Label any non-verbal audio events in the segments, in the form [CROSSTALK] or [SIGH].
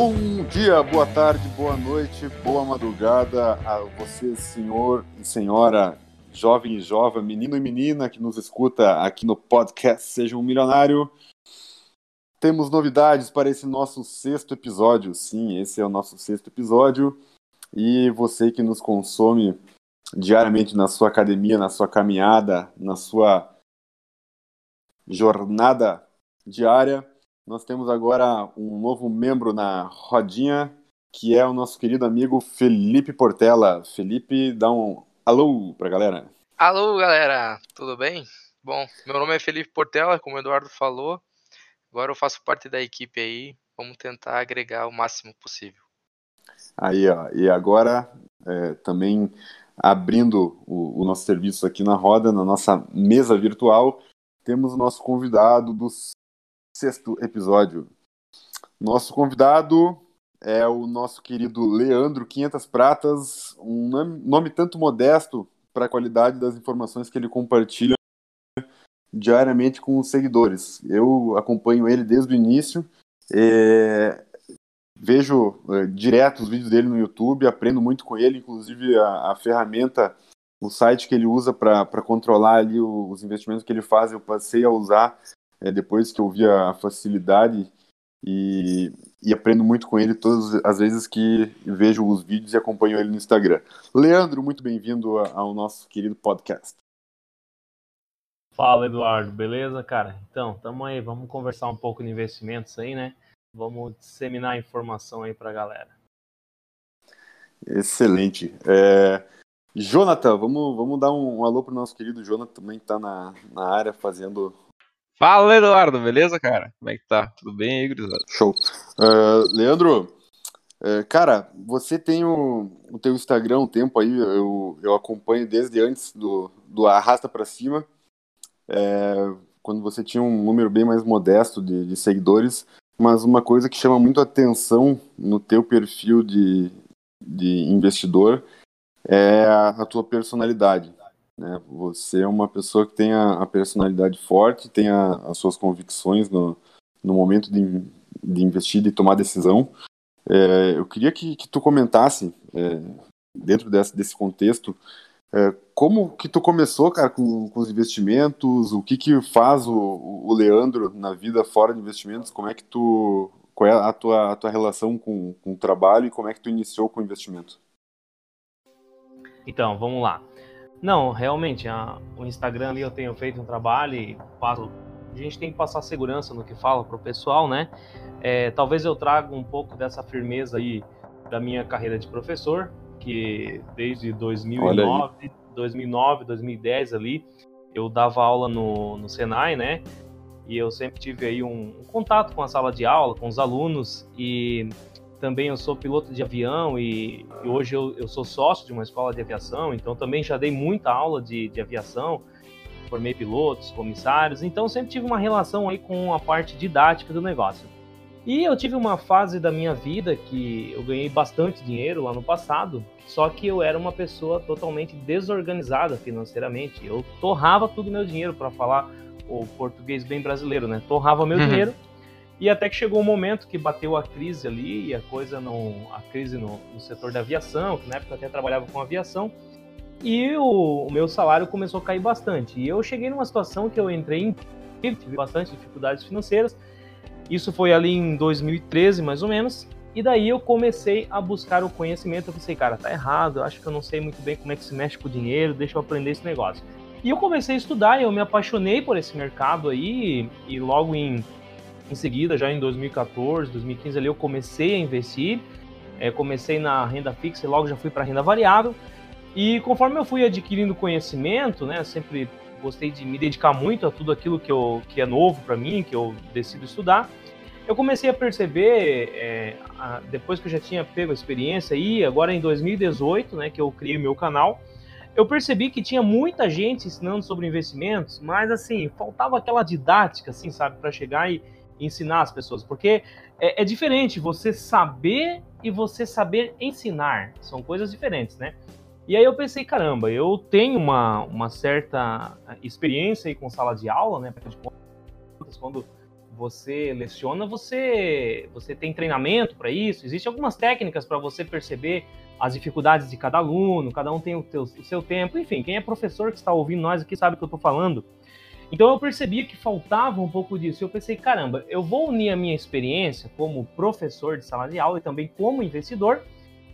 Bom dia, boa tarde, boa noite, boa madrugada a você, senhor e senhora, jovem e jovem, menino e menina que nos escuta aqui no podcast Seja um Milionário. Temos novidades para esse nosso sexto episódio. Sim, esse é o nosso sexto episódio. E você que nos consome diariamente na sua academia, na sua caminhada, na sua jornada diária, nós temos agora um novo membro na rodinha, que é o nosso querido amigo Felipe Portela. Felipe, dá um alô pra galera. Alô, galera, tudo bem? Bom, meu nome é Felipe Portela, como o Eduardo falou. Agora eu faço parte da equipe aí. Vamos tentar agregar o máximo possível. Aí, ó, e agora é, também abrindo o, o nosso serviço aqui na roda, na nossa mesa virtual, temos o nosso convidado dos sexto episódio. Nosso convidado é o nosso querido Leandro 500 Pratas, um nome tanto modesto para a qualidade das informações que ele compartilha diariamente com os seguidores. Eu acompanho ele desde o início, é, vejo é, direto os vídeos dele no YouTube, aprendo muito com ele, inclusive a, a ferramenta, o site que ele usa para controlar ali os investimentos que ele faz, eu passei a usar é, depois que eu vi a facilidade e, e, aprendo muito com ele todas as vezes que vejo os vídeos e acompanho ele no Instagram. Leandro, muito bem-vindo ao nosso querido podcast. Fala, Eduardo, beleza, cara? Então, tamo aí, vamos conversar um pouco de investimentos aí, né? Vamos disseminar informação aí pra galera. Excelente. É... Jonathan, vamos, vamos dar um, um alô pro nosso querido Jonathan também que tá na, na área fazendo Fala, Eduardo, beleza, cara? Como é que tá? Tudo bem aí, gurizada? Show. Uh, Leandro, uh, cara, você tem o, o teu Instagram um tempo aí, eu, eu acompanho desde antes do, do Arrasta para Cima, é, quando você tinha um número bem mais modesto de, de seguidores, mas uma coisa que chama muito atenção no teu perfil de, de investidor é a, a tua personalidade. Né? Você é uma pessoa que tem a, a personalidade forte, tem a, as suas convicções no, no momento de, de investir e tomar decisão. É, eu queria que, que tu comentasse, é, dentro desse, desse contexto, é, como que tu começou, cara, com, com os investimentos, o que que faz o, o Leandro na vida fora de investimentos, como é que tu, qual é a tua, a tua relação com, com o trabalho e como é que tu iniciou com o investimento? Então, vamos lá. Não, realmente, a, o Instagram ali eu tenho feito um trabalho e passo, a gente tem que passar segurança no que fala para o pessoal, né? É, talvez eu traga um pouco dessa firmeza aí da minha carreira de professor, que desde 2009, 2009, 2010 ali, eu dava aula no, no Senai, né? E eu sempre tive aí um, um contato com a sala de aula, com os alunos, e também eu sou piloto de avião e, e hoje eu, eu, sou sócio de uma escola de aviação, então também já dei muita aula de, de aviação, formei pilotos, comissários, então sempre tive uma relação aí com a parte didática do negócio. E eu tive uma fase da minha vida que eu ganhei bastante dinheiro lá no passado, só que eu era uma pessoa totalmente desorganizada financeiramente. Eu torrava todo o meu dinheiro para falar o português bem brasileiro, né? Torrava meu uhum. dinheiro e até que chegou um momento que bateu a crise ali, e a coisa não. a crise no, no setor da aviação, que na época eu até trabalhava com aviação, e o, o, meu salário começou a cair bastante. E eu cheguei numa situação que eu entrei em tive bastante dificuldades financeiras. Isso foi ali em 2013, mais ou menos. E daí eu comecei a buscar o conhecimento. Eu pensei, cara, tá errado, eu acho que eu não sei muito bem como é que se mexe com o dinheiro, deixa eu aprender esse negócio. E eu comecei a estudar, eu me apaixonei por esse mercado aí, e logo em em seguida, já em 2014, 2015 ali, eu comecei a investir. É, comecei na renda fixa e logo já fui para renda variável. E conforme eu fui adquirindo conhecimento, né, sempre gostei de me dedicar muito a tudo aquilo que, eu, que é novo para mim, que eu decido estudar. Eu comecei a perceber, é, a, depois que eu já tinha pego a experiência aí, agora em 2018, né, que eu criei meu canal, eu percebi que tinha muita gente ensinando sobre investimentos, mas assim, faltava aquela didática, assim, sabe, para chegar e, ensinar as pessoas, porque é, é, diferente você saber e você saber ensinar, são coisas diferentes, né? E aí eu pensei, caramba, eu tenho uma, uma certa experiência aí com sala de aula, né? Quando você leciona, você você tem treinamento para isso. Existem algumas técnicas para você perceber as dificuldades de cada aluno. Cada um tem o, teu, o seu tempo. Enfim, quem é professor que está ouvindo nós aqui sabe o que eu estou falando. Então eu percebia que faltava um pouco disso. Eu pensei, caramba, eu vou unir a minha experiência como professor de sala de aula e também como investidor,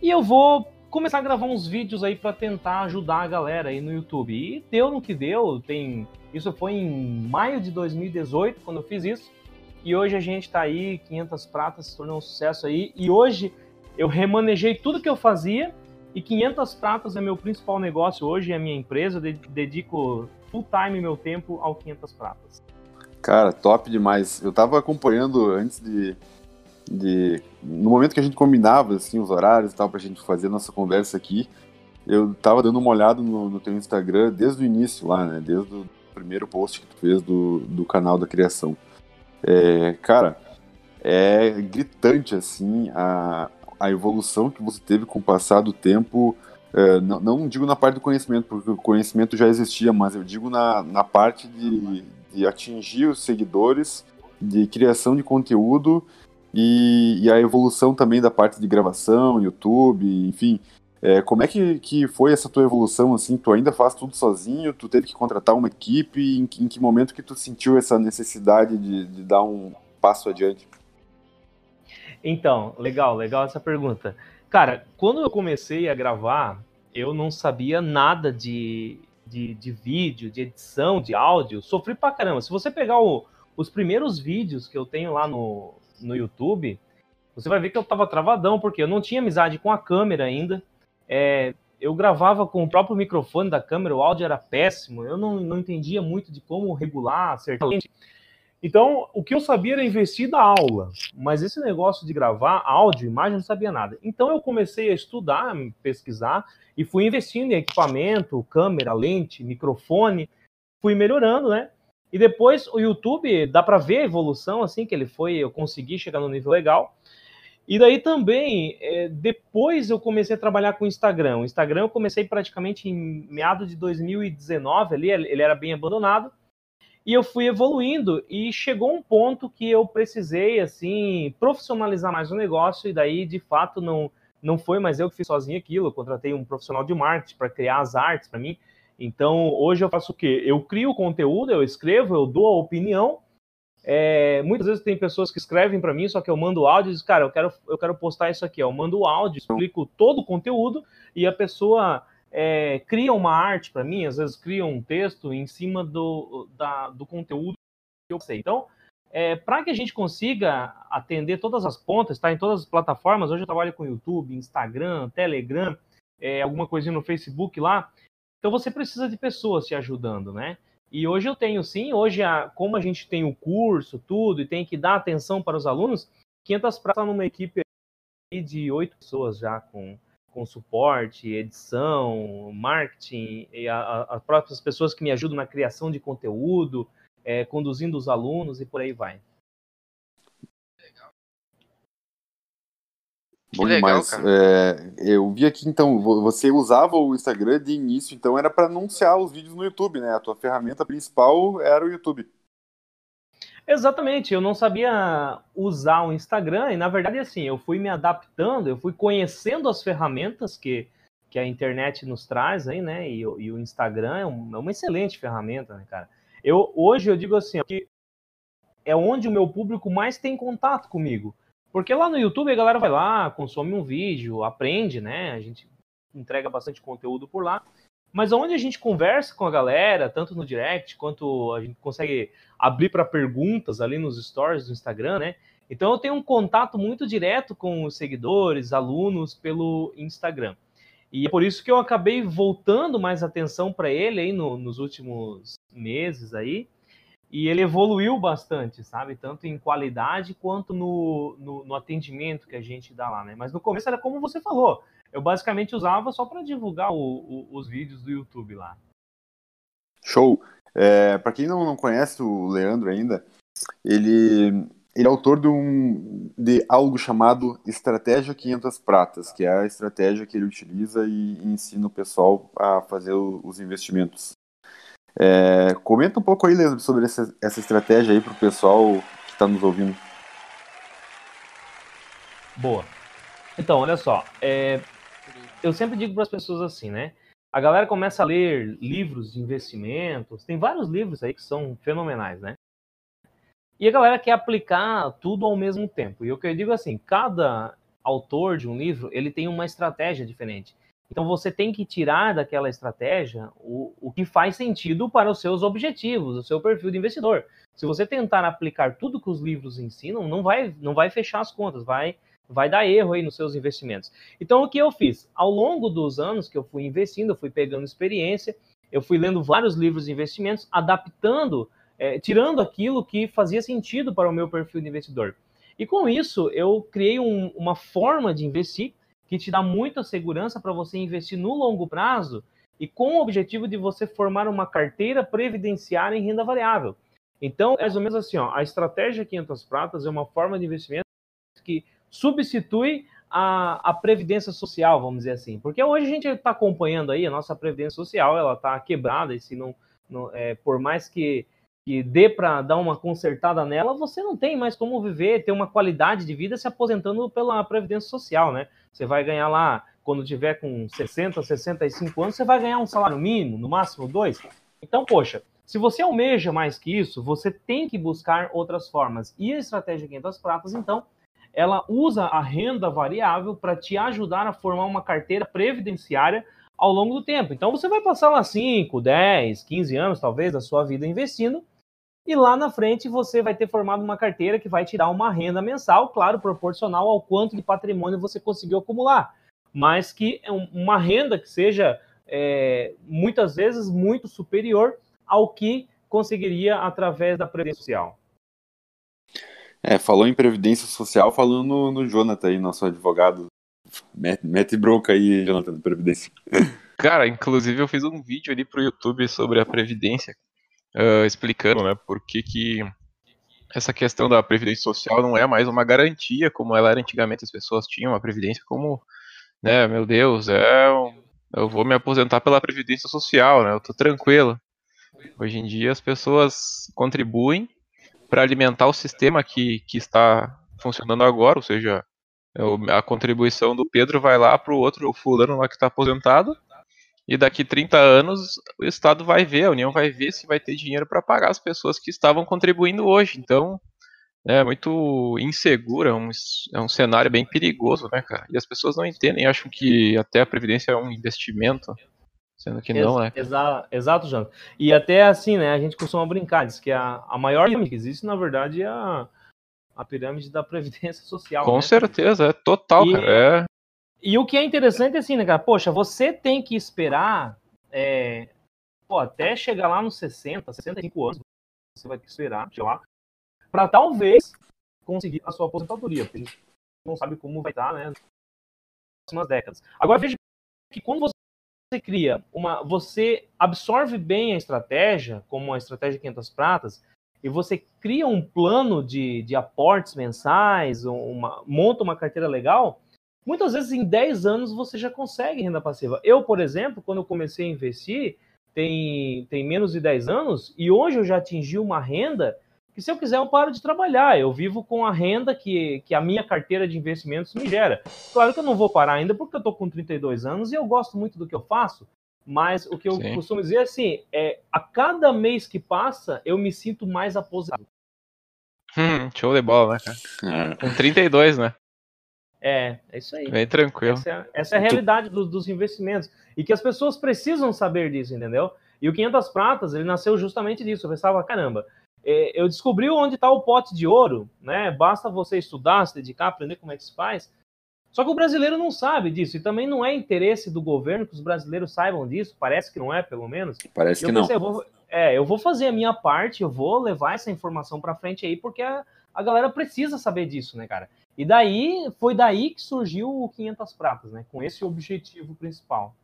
e eu vou começar a gravar uns vídeos aí para tentar ajudar a galera aí no YouTube. E deu no que deu. Tem isso foi em maio de 2018 quando eu fiz isso. E hoje a gente está aí, 500 pratas se tornou um sucesso aí. E hoje eu remanejei tudo que eu fazia e 500 pratas é meu principal negócio hoje, é a minha empresa. Dedico full time meu tempo ao 500 pratas. Cara, top demais. Eu tava acompanhando antes de, de no momento que a gente combinava assim os horários e tal pra gente fazer nossa conversa aqui, eu tava dando uma olhada no, no teu Instagram desde o início lá, né? Desde o primeiro post que tu fez do, do canal da criação. É, cara, é gritante assim a, a evolução que você teve com o passar do tempo é, não, não, digo na parte do conhecimento, porque o conhecimento já existia, mas eu digo na, na parte de, de atingir os seguidores, de criação de conteúdo e, e, a evolução também da parte de gravação, YouTube, enfim. É, como é que, que foi essa tua evolução, assim, tu ainda faz tudo sozinho, tu teve que contratar uma equipe, em, em que momento que tu sentiu essa necessidade de, de dar um passo adiante? Então, legal, legal essa pergunta. Cara, quando eu comecei a gravar, eu não sabia nada de, de, de vídeo, de edição, de áudio. Sofri pra caramba. Se você pegar o, os primeiros vídeos que eu tenho lá no, no YouTube, você vai ver que eu tava travadão, porque eu não tinha amizade com a câmera ainda. É, eu gravava com o próprio microfone da câmera, o áudio era péssimo, eu não, não entendia muito de como regular, acertar. Então, o que eu sabia era investir na aula, mas esse negócio de gravar áudio, imagem, não sabia nada. Então, eu comecei a estudar, pesquisar e fui investindo em equipamento, câmera, lente, microfone, fui melhorando, né? E depois o YouTube, dá para ver a evolução, assim, que ele foi, eu consegui chegar no nível legal. E daí também, é, depois eu comecei a trabalhar com o Instagram. O Instagram eu comecei praticamente em meados de 2019 ali, ele era bem abandonado. E eu fui evoluindo e chegou um ponto que eu precisei assim profissionalizar mais o negócio e daí de fato não não foi mais eu que fiz sozinho aquilo, eu contratei um profissional de marketing para criar as artes para mim. Então, hoje eu faço o quê? Eu crio o conteúdo, eu escrevo, eu dou a opinião. É, muitas vezes tem pessoas que escrevem para mim, só que eu mando áudio e diz, cara, eu quero, eu quero postar isso aqui. Eu mando o áudio, explico todo o conteúdo e a pessoa é, cria uma arte para mim, às vezes cria um texto em cima do, da, do conteúdo que eu sei. Então, é, para que a gente consiga atender todas as pontas, está em todas as plataformas, hoje eu trabalho com YouTube, Instagram, Telegram, é, alguma coisinha no Facebook lá, então você precisa de pessoas te ajudando, né? E hoje eu tenho sim, hoje a, como a gente tem o curso, tudo, e tem que dar atenção para os alunos, 500 pratas numa equipe de oito pessoas já com com suporte, edição, marketing, e as próprias pessoas que me ajudam na criação de conteúdo, é, conduzindo os alunos e por aí vai. Bom legal, demais. É, eu vi aqui, então, você usava o Instagram de início, então era para anunciar os vídeos no YouTube, né? A tua ferramenta principal era o YouTube. Exatamente, eu não sabia usar o Instagram e na verdade assim, eu fui me adaptando, eu fui conhecendo as ferramentas que, que a internet nos traz aí, né? E, e o Instagram é, um, é, uma excelente ferramenta, né, cara? Eu hoje eu digo assim, que é onde o meu público mais tem contato comigo. Porque lá no YouTube a galera vai lá, consome um vídeo, aprende, né? A gente entrega bastante conteúdo por lá mas onde a gente conversa com a galera, tanto no direct quanto a gente consegue abrir para perguntas ali nos stories do Instagram, né? Então eu tenho um contato muito direto com os seguidores, alunos pelo Instagram. E é por isso que eu acabei voltando mais atenção para ele aí no, nos últimos meses aí. E ele evoluiu bastante, sabe? Tanto em qualidade quanto no, no, no atendimento que a gente dá lá, né? Mas no começo era como você falou eu basicamente usava só para divulgar o, o, os vídeos do YouTube lá. Show! É, para quem não, não conhece o Leandro ainda, ele, ele é autor de, um, de algo chamado Estratégia 500 Pratas, que é a estratégia que ele utiliza e, e ensina o pessoal a fazer o, os investimentos. É, comenta um pouco aí, Leandro, sobre essa, essa estratégia aí para o pessoal está nos ouvindo. Boa. Então, olha só, é, eu sempre digo para as pessoas assim, né? A galera começa a ler livros de investimentos, tem vários livros aí que são fenomenais, né? E a galera quer aplicar tudo ao mesmo tempo. E o que eu digo assim, cada autor de um livro, ele tem uma estratégia diferente. Então você tem que tirar daquela estratégia o, o que faz sentido para os seus objetivos, o seu perfil de investidor. Se você tentar aplicar tudo que os livros ensinam, não vai, não vai fechar as contas, vai, vai dar erro aí nos seus investimentos. Então o que eu fiz? Ao longo dos anos que eu fui investindo, eu fui pegando experiência, eu fui lendo vários livros de investimentos, adaptando, é, tirando aquilo que fazia sentido para o meu perfil de investidor. E com isso, eu criei um, uma forma de investir que te dá muita segurança para você investir no longo prazo e com o objetivo de você formar uma carteira previdenciária em renda variável. Então, é mais ou menos assim, ó, a estratégia 500 pratas é uma forma de investimento que substitui a, a previdência social, vamos dizer assim. Porque hoje a gente está acompanhando aí a nossa previdência social, ela está quebrada, e se não, não é, por mais que que dê para dar uma consertada nela, você não tem mais como viver, ter uma qualidade de vida se aposentando pela Previdência Social, né? Você vai ganhar lá, quando tiver com 60, 65 anos, você vai ganhar um salário mínimo, no máximo dois. Então, poxa, se você almeja mais que isso, você tem que buscar outras formas. E a estratégia 500 pratas, então, ela usa a renda variável para te ajudar a formar uma carteira previdenciária ao longo do tempo. Então, você vai passar lá 5, 10, 15 anos, talvez, da sua vida investindo, e lá na frente você vai ter formado uma carteira que vai tirar uma renda mensal, claro, proporcional ao quanto de patrimônio você conseguiu acumular, mas que é uma renda que seja é, muitas vezes muito superior ao que conseguiria através da Previdência Social. É, falou em Previdência Social, falando no, no Jonathan aí, nosso advogado. Mete, mete bronca aí, Jonathan, da Previdência. Cara, inclusive eu fiz um vídeo ali pro YouTube sobre a Previdência, uh, explicando, né, por que que essa questão da previdência social não é mais uma garantia como ela era antigamente, as pessoas tinham a previdência como, né, meu Deus, é, eu vou me aposentar pela previdência social, né, eu tô tranquilo. Hoje em dia as pessoas contribuem para alimentar o sistema que, que está funcionando agora, ou seja, a contribuição do Pedro vai lá para o outro fulano lá que está aposentado, e daqui 30 anos o Estado vai ver, a União vai ver se vai ter dinheiro para pagar as pessoas que estavam contribuindo hoje. Então, é muito inseguro, é um, é um cenário bem perigoso, né, cara? E as pessoas não entendem, acham que até a Previdência é um investimento, sendo que não, né? Exa exato, Jânio. E até assim, né, a gente costuma brincar, diz que a, a maior pirâmide que existe, na verdade, é a, a pirâmide da [LAUGHS] Previdência Social. Com né? certeza, é total, e, cara. E o que é interessante é assim, né, cara? Poxa, você tem que esperar é, pô, até chegar lá nos 60, 65 anos, você vai ter que esperar, lá, para talvez conseguir a sua aposentadoria, porque a gente não sabe como vai estar, né, nas próximas décadas. Agora veja que quando você cria uma, você absorve bem a estratégia, como a estratégia 500 pratas, e você cria um plano de, de aportes mensais, uma, monta uma carteira legal, Muitas vezes em 10 anos você já consegue renda passiva. Eu, por exemplo, quando eu comecei a investir, tem, tem menos de 10 anos, e hoje eu já atingi uma renda que se eu quiser eu paro de trabalhar. Eu vivo com a renda que, que a minha carteira de investimentos me gera. Claro que eu não vou parar ainda porque eu estou com 32 anos e eu gosto muito do que eu faço, mas o que eu Sim. costumo dizer é assim, é, a cada mês que passa, eu me sinto mais aposentado. Hum, show de bola, né, cara? É. Com 32, né? É, é isso aí. Bem tranquilo. Essa é, essa é a realidade do, dos investimentos. E que as pessoas precisam saber disso, entendeu? E o 500 Pratas, ele nasceu justamente disso. Eu pensava, caramba, é, eu descobri onde está o pote de ouro, né? Basta você estudar, se dedicar, aprender como é que se faz. Só que o brasileiro não sabe disso. E também não é interesse do governo que os brasileiros saibam disso. Parece que não é, pelo menos. Parece que pensei, não. Eu vou, é, eu vou fazer a minha parte, eu vou levar essa informação para frente aí, porque a, a galera precisa saber disso, né, cara? E daí, foi daí que surgiu o 500 Pratas, né? Com esse objetivo principal.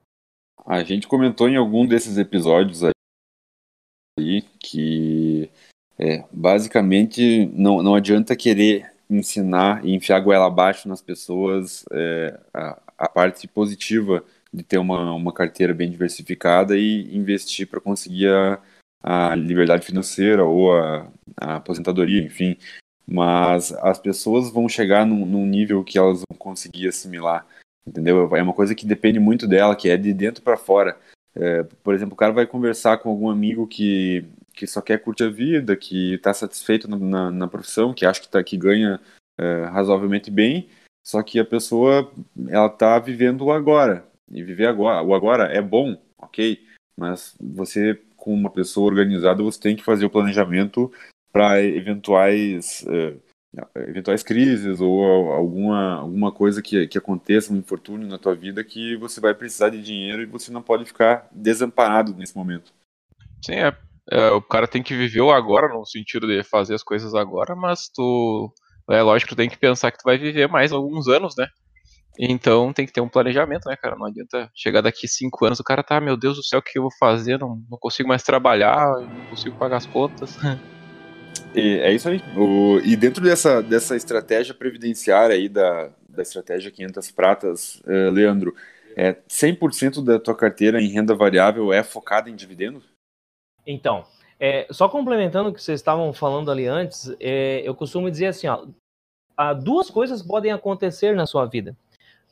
A gente comentou em algum desses episódios aí que é, basicamente não, não adianta querer ensinar e enfiar goela abaixo nas pessoas é, a, a, parte positiva de ter uma, uma carteira bem diversificada e investir para conseguir a, a liberdade financeira ou a, a aposentadoria, enfim. Mas as pessoas vão chegar num, num nível que elas vão conseguir assimilar, entendeu? É uma coisa que depende muito dela, que é de dentro para fora. É, por exemplo, o cara vai conversar com algum amigo que, que só quer curtir a vida, que está satisfeito na, na, profissão, que acha que, tá, que ganha é, razoavelmente bem, só que a pessoa ela está vivendo o agora. E viver agora, o agora é bom, ok, mas você, com uma pessoa organizada, você tem que fazer o planejamento para eventuais. Uh, eventuais crises ou alguma, alguma coisa que, que aconteça, um infortúnio na tua vida que você vai precisar de dinheiro e você não pode ficar desamparado nesse momento. Sim, é, é, o cara tem que viver o agora, no sentido de fazer as coisas agora, mas tu, é lógico, tu tem que pensar que tu vai viver mais alguns anos, né? Então tem que ter um planejamento, né, cara? Não adianta chegar daqui cinco anos, o cara tá, meu Deus do céu, o que eu vou fazer? Não, não consigo mais trabalhar, não consigo pagar as contas. [LAUGHS] E é isso aí. O, e dentro dessa, dessa estratégia previdenciária aí, da, da estratégia 500 pratas, uh, Leandro, é 100% da tua carteira em renda variável é focada em dividendos? Então, é, só complementando o que vocês estavam falando ali antes, é, eu costumo dizer assim, ó, duas coisas podem acontecer na sua vida.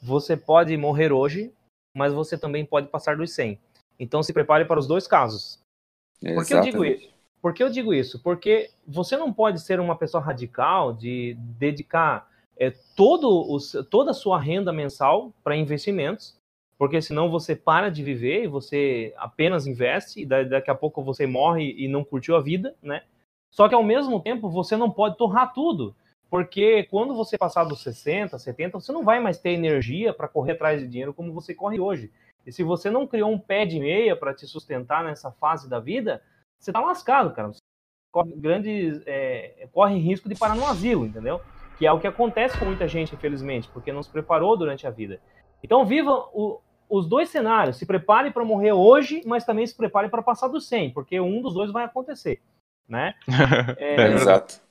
Você pode morrer hoje, mas você também pode passar dos 100. Então se prepare para os dois casos. Por que eu digo isso? Por que eu digo isso? Porque você não pode ser uma pessoa radical de dedicar é, todo toda a sua renda mensal para investimentos, porque senão você para de viver e você apenas investe e daqui a pouco você morre e não curtiu a vida, né? Só que ao mesmo tempo você não pode torrar tudo, porque quando você passar dos 60, 70, você não vai mais ter energia para correr atrás de dinheiro como você corre hoje. E se você não criou um pé de meia para te sustentar nessa fase da vida, você tá lascado, cara. Você corre, grande, é, corre risco de parar no asilo, entendeu? Que é o que acontece com muita gente, infelizmente, porque não se preparou durante a vida. Então, viva o, os dois cenários. Se prepare para morrer hoje, mas também se prepare para passar do 100, porque um dos dois vai acontecer, né? [LAUGHS] É, é, exato.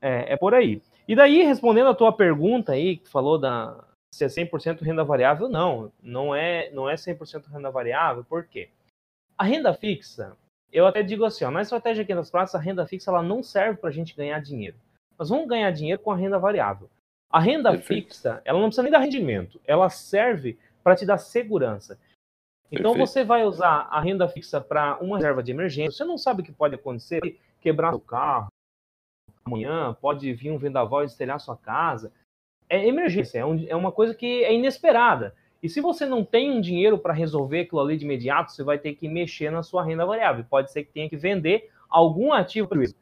É, é por aí. E daí, respondendo a tua pergunta aí, que falou da se é 100% renda variável, não, não é, não é 100% renda variável, por quê? A renda fixa, eu até digo assim, ó, na estratégia aqui das praças, a renda fixa ela não serve para a gente ganhar dinheiro. Nós vamos ganhar dinheiro com a renda variável. A renda Perfeito. fixa, ela não precisa nem dar rendimento, ela serve para te dar segurança. Então Perfeito. você vai usar a renda fixa para uma reserva de emergência. Você não sabe o que pode acontecer, quebrar o carro amanhã, pode vir um vendaval e estelhar sua casa. É emergência, é, um, é uma coisa que é inesperada. E se você não tem um dinheiro para resolver aquilo ali de imediato, você vai ter que mexer na sua renda variável. Pode ser que tenha que vender algum ativo para isso.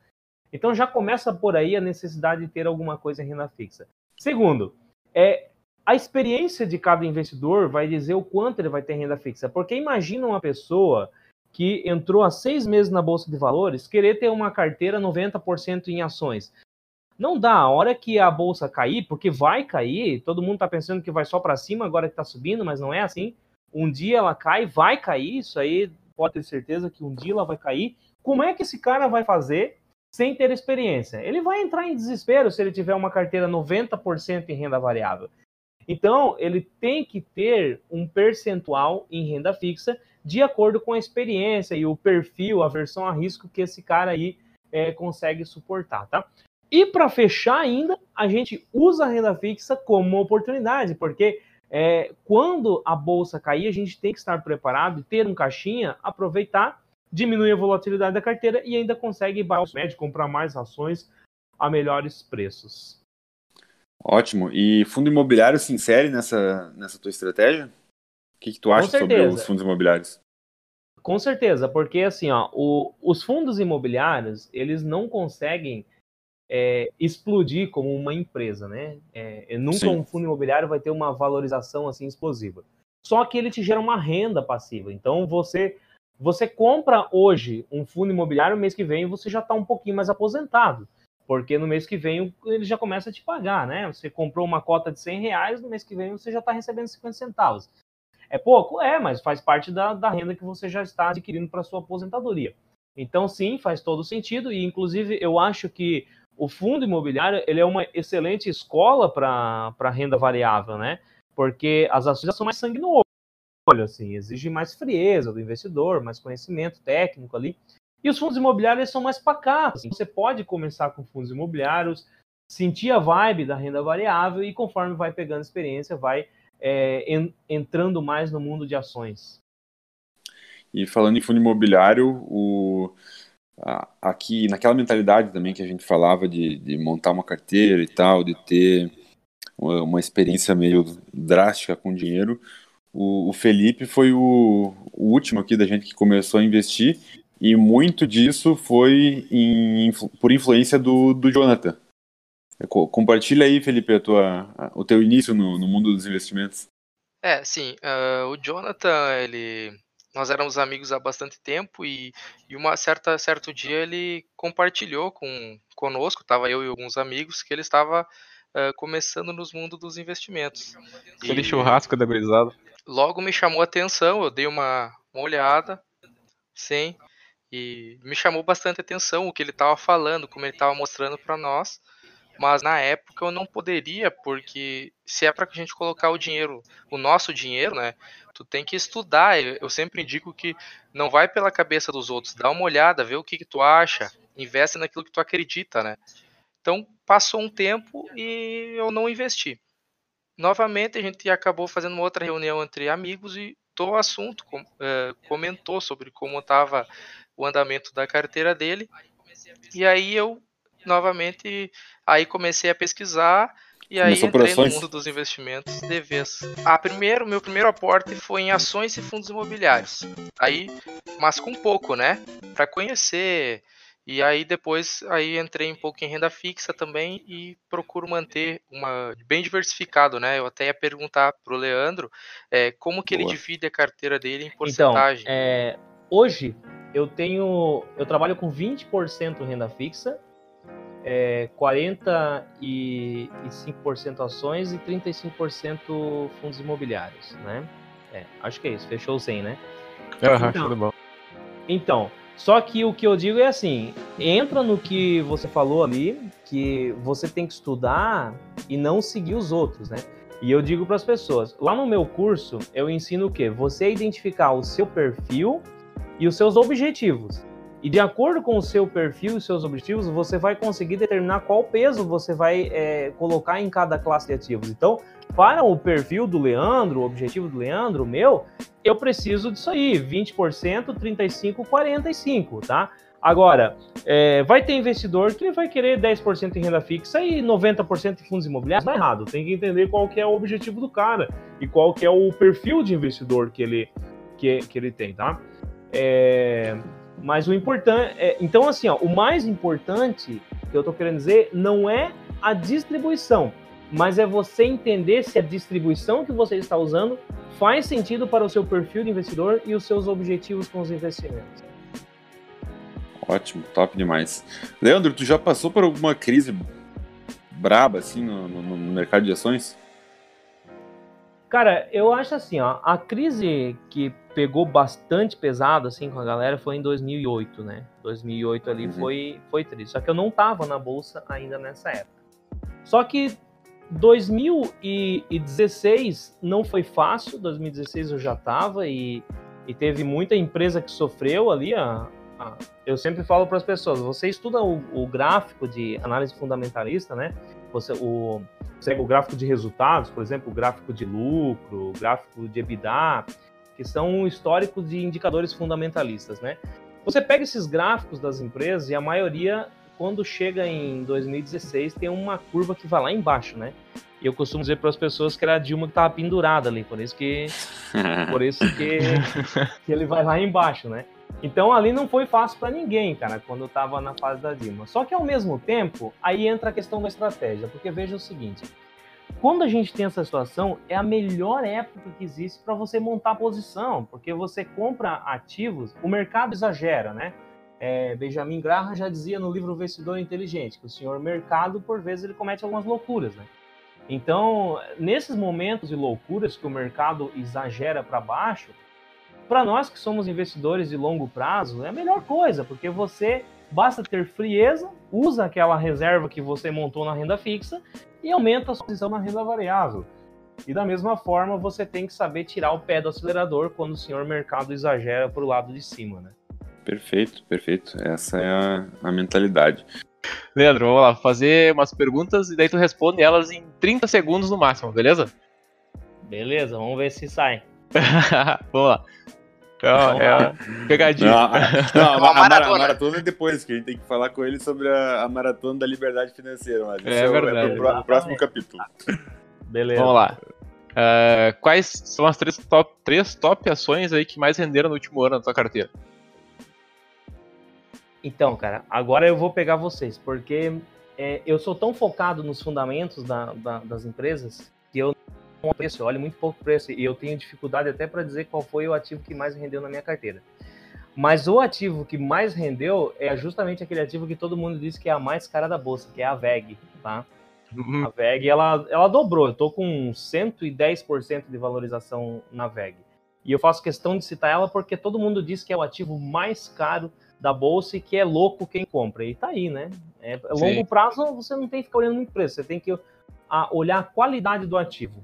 Então já começa por aí a necessidade de ter alguma coisa em renda fixa. Segundo, é a experiência de cada investidor vai dizer o quanto ele vai ter renda fixa. Porque imagina uma pessoa que entrou há seis meses na bolsa de valores querer ter uma carteira 90% em ações. Não dá. A hora que a bolsa cair, porque vai cair, todo mundo está pensando que vai só para cima agora que está subindo, mas não é assim. Um dia ela cai, vai cair. Isso aí pode ter certeza que um dia ela vai cair. Como é que esse cara vai fazer sem ter experiência? Ele vai entrar em desespero se ele tiver uma carteira 90% em renda variável. Então, ele tem que ter um percentual em renda fixa de acordo com a experiência e o perfil, a versão a risco que esse cara aí é, consegue suportar, tá? E para fechar ainda, a gente usa a renda fixa como uma oportunidade, porque é, quando a bolsa cair, a gente tem que estar preparado, ter um caixinha, aproveitar, diminuir a volatilidade da carteira e ainda consegue baixar médio, comprar mais ações a melhores preços. Ótimo. E fundo imobiliário se insere nessa, nessa tua estratégia? O que, que tu acha sobre os fundos imobiliários? Com certeza, porque assim, ó, o, os fundos imobiliários, eles não conseguem é, explodir como uma empresa, né? É, nunca Sim. um fundo imobiliário vai ter uma valorização assim explosiva. Só que ele te gera uma renda passiva. Então você você compra hoje um fundo imobiliário, mês que vem você já está um pouquinho mais aposentado, porque no mês que vem ele já começa a te pagar, né? Você comprou uma cota de 100 reais, no mês que vem você já está recebendo 50 centavos. É pouco? É, mas faz parte da, da renda que você já está adquirindo para sua aposentadoria. Então, sim, faz todo sentido, e inclusive eu acho que o fundo imobiliário ele é uma excelente escola para renda variável, né? Porque as ações são mais sangue no olho, assim, exige mais frieza do investidor, mais conhecimento técnico ali. E os fundos imobiliários são mais pacatos. Assim. Você pode começar com fundos imobiliários, sentir a vibe da renda variável e conforme vai pegando experiência, vai é, en, entrando mais no mundo de ações. E falando em fundo imobiliário, o, aqui naquela mentalidade também que a gente falava de, de montar uma carteira e tal, de ter uma, experiência meio drástica com dinheiro, o, o Felipe foi o, o, último aqui da gente que começou a investir e muito disso foi em, por influência do, do Jonathan. Compartilha aí, Felipe, tua, o teu início no, no mundo dos investimentos. É, sim. Uh, o Jonathan, ele, nós éramos amigos há bastante tempo e, e uma certa certo dia ele compartilhou com conosco, estava eu e alguns amigos, que ele estava uh, começando nos mundos dos investimentos. Aquele e, churrasco da brisada. Logo me chamou a atenção, eu dei uma, uma olhada, sim, e me chamou bastante atenção o que ele estava falando, como ele estava mostrando para nós mas na época eu não poderia, porque se é para a gente colocar o dinheiro, o nosso dinheiro, né? Tu tem que estudar. Eu sempre indico que não vai pela cabeça dos outros, dá uma olhada, vê o que, que tu acha, investe naquilo que tu acredita, né? Então passou um tempo e eu não investi. Novamente a gente acabou fazendo uma outra reunião entre amigos e o assunto é, comentou sobre como estava o andamento da carteira dele. E aí eu novamente, aí comecei a pesquisar e aí Começou entrei no mundo dos investimentos de vez. Ah, primeiro, meu primeiro aporte foi em ações e fundos imobiliários. Aí, mas com pouco, né? Para conhecer. E aí depois aí entrei um pouco em renda fixa também e procuro manter uma bem diversificado, né? Eu até ia perguntar pro Leandro é, como que Boa. ele divide a carteira dele em então, porcentagem. Então, é, hoje eu tenho eu trabalho com 20% renda fixa é, 45% ações e 35% fundos imobiliários, né? É, acho que é isso, fechou o 100, né? Uhum, então, bom. Então, só que o que eu digo é assim, entra no que você falou ali, que você tem que estudar e não seguir os outros, né? E eu digo para as pessoas, lá no meu curso, eu ensino o quê? Você identificar o seu perfil e os seus objetivos. E de acordo com o seu perfil e seus objetivos, você vai conseguir determinar qual peso você vai é, colocar em cada classe de ativos. Então, para o perfil do Leandro, o objetivo do Leandro, o meu, eu preciso disso aí, 20%, 35%, 45%, tá? Agora, é, vai ter investidor que vai querer 10% em renda fixa e 90% em fundos imobiliários. É errado, tem que entender qual que é o objetivo do cara e qual que é o perfil de investidor que ele, que, que ele tem, tá? É, mas o importante. É, então, assim, ó, o mais importante que eu estou querendo dizer não é a distribuição, mas é você entender se a distribuição que você está usando faz sentido para o seu perfil de investidor e os seus objetivos com os investimentos. Ótimo, top demais. Leandro, tu já passou por alguma crise braba assim no, no, no mercado de ações? Cara, eu acho assim, ó, a crise que pegou bastante pesado assim com a galera foi em 2008, né? 2008 ali uhum. foi foi triste. Só que eu não tava na bolsa ainda nessa época. Só que 2016 não foi fácil, 2016 eu já tava e, e teve muita empresa que sofreu ali. A, a eu sempre falo para as pessoas: você estuda o, o, gráfico de análise fundamentalista, né? Você, o, segue o gráfico de resultados, por exemplo, o gráfico de lucro, o gráfico de EBITDA, que são históricos de indicadores fundamentalistas, né? Você pega esses gráficos das empresas e a maioria, quando chega em 2016, tem uma curva que vai lá embaixo, né? E eu costumo dizer para as pessoas que era a Dilma que estava pendurada ali, por isso que [LAUGHS] por isso que, que ele vai lá embaixo, né? Então ali não foi fácil para ninguém, cara, quando eu estava na fase da Dilma. Só que ao mesmo tempo, aí entra a questão da estratégia, porque veja o seguinte: quando a gente tem essa situação, é a melhor época que existe para você montar posição, porque você compra ativos, o mercado exagera, né? É, Benjamin Graham já dizia no livro Vencedor Inteligente que o senhor mercado, por vezes, ele comete algumas loucuras, né? Então, nesses momentos de loucuras que o mercado exagera para baixo, para nós que somos investidores de longo prazo, é a melhor coisa, porque você basta ter frieza, usa aquela reserva que você montou na renda fixa e aumenta a sua posição na renda variável. E da mesma forma, você tem que saber tirar o pé do acelerador quando o senhor mercado exagera para o lado de cima, né? Perfeito, perfeito. Essa é a, a mentalidade. Leandro, vamos lá, fazer umas perguntas e daí tu responde elas em 30 segundos no máximo, beleza? Beleza, vamos ver se sai. [LAUGHS] vamos lá. Então, é pegadinha. Não, a, não, a, a, maratona. a, maratona é depois, que a gente tem que falar com ele sobre a, a maratona da liberdade financeira. Mas é, é verdade. É pro, próximo capítulo. Beleza. Vamos lá. Uh, quais são as três top, três top ações aí que mais renderam no último ano na tua carteira? Então, cara, agora eu vou pegar vocês, porque é, eu sou tão focado nos fundamentos da, da, das empresas que eu não preço, eu olho muito pouco preço e eu tenho dificuldade até para dizer qual foi o ativo que mais rendeu na minha carteira. Mas o ativo que mais rendeu é justamente aquele ativo que todo mundo diz que é a mais cara da bolsa, que é a VEG, tá? Uhum. A VEG, ela, ela dobrou. Eu tô com 110% de valorização na VEG. E eu faço questão de citar ela porque todo mundo diz que é o ativo mais caro da bolsa e que é louco quem compra. E tá aí, né? É, a longo prazo você não tem que ficar olhando muito preço, você tem que a, olhar a qualidade do ativo.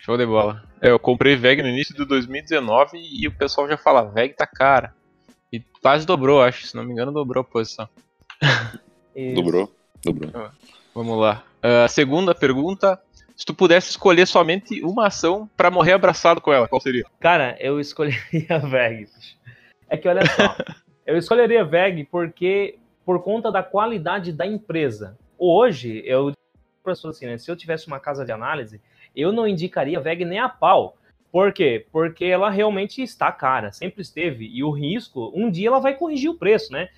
Show de bola. É, eu comprei VEG no início de 2019 e o pessoal já fala, VEG tá cara. E quase dobrou, acho. Se não me engano, dobrou a posição. [LAUGHS] dobrou, dobrou. Vamos lá. A uh, segunda pergunta. Se tu pudesse escolher somente uma ação para morrer abraçado com ela, qual seria? Cara, eu escolheria [LAUGHS] a VEG. É que olha só, [LAUGHS] eu escolheria a VEG porque por conta da qualidade da empresa. Hoje, eu professor assim, né, se eu tivesse uma casa de análise, eu não indicaria a VEG nem a pau. Por quê? Porque ela realmente está cara, sempre esteve. E o risco, um dia ela vai corrigir o preço, né?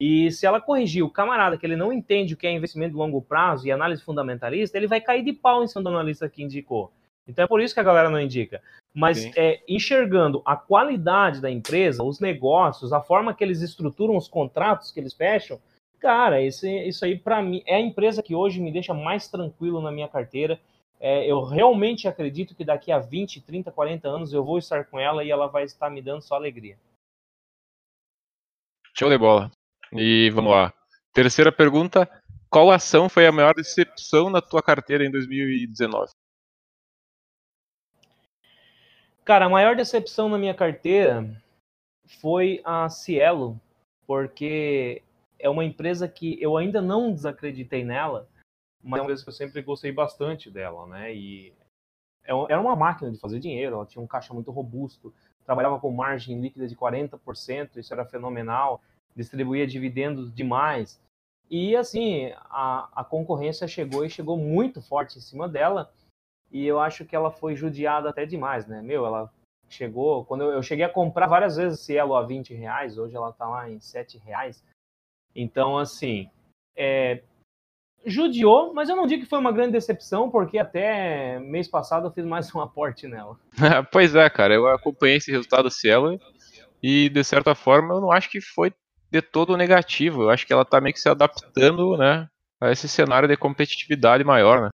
E se ela corrigir o camarada que ele não entende o que é investimento de longo prazo e análise fundamentalista, ele vai cair de pau em cima do analista que indicou. Então é por isso que a galera não indica. Mas é, enxergando a qualidade da empresa, os negócios, a forma que eles estruturam os contratos que eles fecham, cara, esse, isso aí para mim é a empresa que hoje me deixa mais tranquilo na minha carteira. É, eu realmente acredito que daqui a 20, 30, 40 anos eu vou estar com ela e ela vai estar me dando só alegria. Show de bola. E vamos lá. Terceira pergunta: qual ação foi a maior decepção na tua carteira em 2019? Cara, a maior decepção na minha carteira foi a Cielo, porque é uma empresa que eu ainda não desacreditei nela, uma empresa que eu sempre gostei bastante dela, né? E é era uma máquina de fazer dinheiro, ela tinha um caixa muito robusto, trabalhava com margem líquida de 40%, isso era fenomenal distribuía dividendos demais. E assim, a, a concorrência chegou e chegou muito forte em cima dela. E eu acho que ela foi judiada até demais, né? Meu, ela chegou. Quando eu, eu cheguei a comprar várias vezes Cielo a 20 reais, hoje ela tá lá em 7 reais. Então, assim, é, judiou, mas eu não digo que foi uma grande decepção, porque até mês passado eu fiz mais um aporte nela. [LAUGHS] pois é, cara, eu acompanhei esse resultado da Cielo e, de certa forma, eu não acho que foi de todo negativo. Eu acho que ela está meio que se adaptando, né, a esse cenário de competitividade maior, né?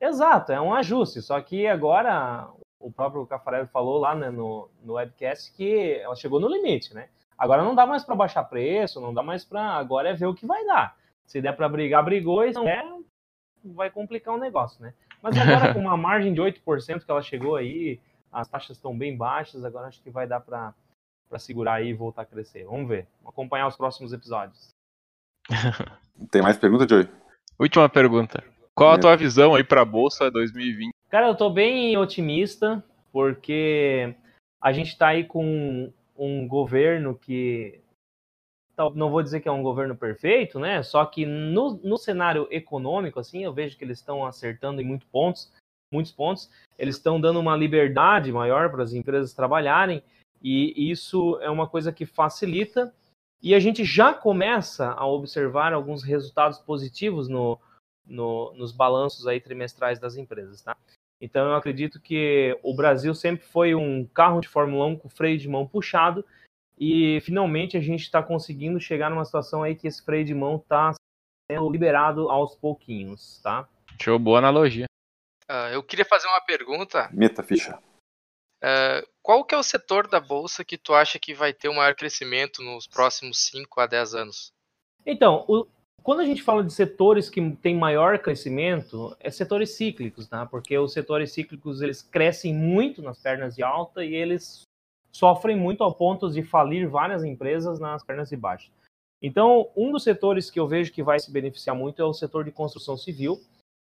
Exato, é um ajuste. Só que agora o próprio Cafarelli falou lá né, no, no webcast que ela chegou no limite, né? Agora não dá mais para baixar preço, não dá mais para. Agora é ver o que vai dar. Se der para brigar, brigou, e se não der, vai complicar o negócio, né? Mas agora com uma margem de 8% que ela chegou aí, as taxas estão bem baixas, agora acho que vai dar para para segurar aí e voltar a crescer. Vamos ver. Vamos acompanhar os próximos episódios. [LAUGHS] Tem mais pergunta, Joey? Última pergunta. Qual a tua visão aí para a bolsa 2020? Cara, eu tô bem otimista porque a gente está aí com um governo que não vou dizer que é um governo perfeito, né? Só que no, no cenário econômico, assim, eu vejo que eles estão acertando em muitos pontos, muitos pontos. Eles estão dando uma liberdade maior para as empresas trabalharem e isso é uma coisa que facilita e a gente já começa a observar alguns resultados positivos no, no, nos balanços aí trimestrais das empresas, tá? Então eu acredito que o Brasil sempre foi um carro de Fórmula 1 com freio de mão puxado e finalmente a gente está conseguindo chegar numa situação aí que esse freio de mão está sendo liberado aos pouquinhos, tá? Show, boa analogia. Uh, eu queria fazer uma pergunta. Meta ficha. Uh, qual que é o setor da bolsa que tu acha que vai ter o um maior crescimento nos próximos 5 a 10 anos? Então, o, quando a gente fala de setores que têm maior crescimento, é setores cíclicos, tá? Porque os setores cíclicos eles crescem muito nas pernas de alta e eles sofrem muito ao ponto de falir várias empresas nas pernas de baixo. Então, um dos setores que eu vejo que vai se beneficiar muito é o setor de construção civil,